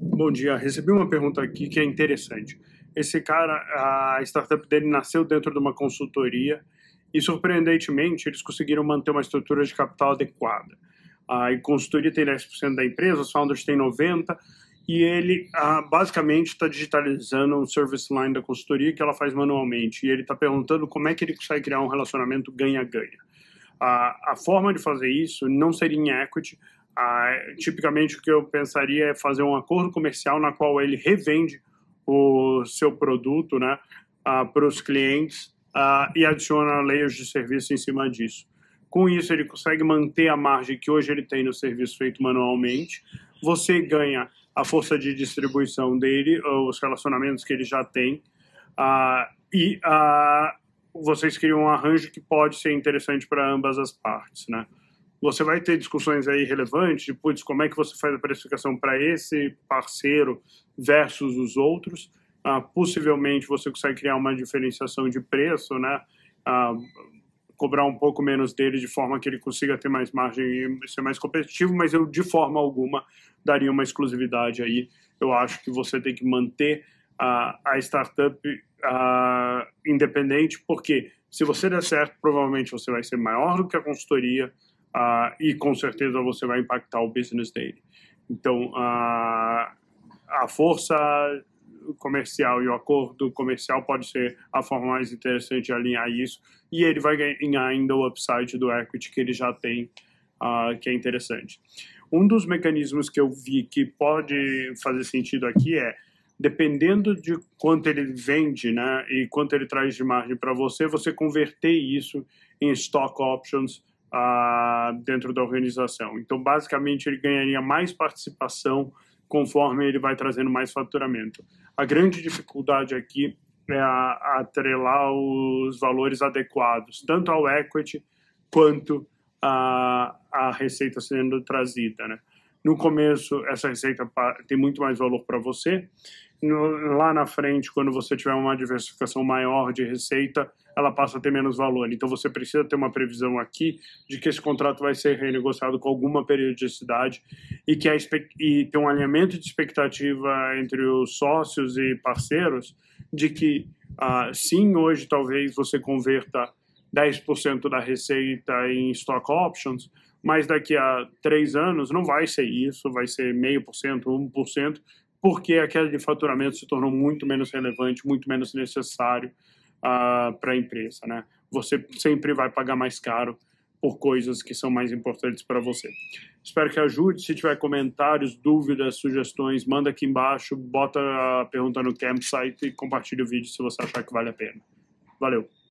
Bom dia, recebi uma pergunta aqui que é interessante. Esse cara, a startup dele nasceu dentro de uma consultoria e, surpreendentemente, eles conseguiram manter uma estrutura de capital adequada. A consultoria tem 10% da empresa, os founders têm 90%, e ele basicamente está digitalizando um service line da consultoria que ela faz manualmente. E ele está perguntando como é que ele consegue criar um relacionamento ganha-ganha. a forma de fazer isso não seria em equity. Tipicamente, o que eu pensaria é fazer um acordo comercial na qual ele revende o seu produto né, para os clientes e adiciona layers de serviço em cima disso. Com isso, ele consegue manter a margem que hoje ele tem no serviço feito manualmente. Você ganha a força de distribuição dele, os relacionamentos que ele já tem, e vocês criam um arranjo que pode ser interessante para ambas as partes, né? Você vai ter discussões aí relevantes de, putz, como é que você faz a precificação para esse parceiro versus os outros. Uh, possivelmente você consegue criar uma diferenciação de preço, né? cobrar um pouco menos dele de forma que ele consiga ter mais margem e ser mais competitivo, mas eu de forma alguma daria uma exclusividade aí. Eu acho que você tem que manter a, a startup independente, porque se você der certo, provavelmente você vai ser maior do que a consultoria a, e com certeza você vai impactar o business dele. Então, a, a força comercial e o acordo comercial pode ser a forma mais interessante de alinhar isso e ele vai ganhar ainda o upside do equity que ele já tem, uh, que é interessante. Um dos mecanismos que eu vi que pode fazer sentido aqui é, dependendo de quanto ele vende né, e quanto ele traz de margem para você, você converter isso em stock options dentro da organização. Então, basicamente, ele ganharia mais participação conforme ele vai trazendo mais faturamento. A grande dificuldade aqui é atrelar os valores adequados, tanto ao equity quanto a, a receita sendo trazida. Né? No começo, essa receita tem muito mais valor para você, lá na frente, quando você tiver uma diversificação maior de receita, ela passa a ter menos valor. Então você precisa ter uma previsão aqui de que esse contrato vai ser renegociado com alguma periodicidade e que a, e ter um alinhamento de expectativa entre os sócios e parceiros de que uh, sim, hoje talvez você converta 10% da receita em stock options, mas daqui a três anos não vai ser isso, vai ser meio por cento, 1%, porque a queda de faturamento se tornou muito menos relevante, muito menos necessário uh, para a empresa. Né? Você sempre vai pagar mais caro por coisas que são mais importantes para você. Espero que ajude. Se tiver comentários, dúvidas, sugestões, manda aqui embaixo, bota a pergunta no campsite e compartilha o vídeo se você achar que vale a pena. Valeu!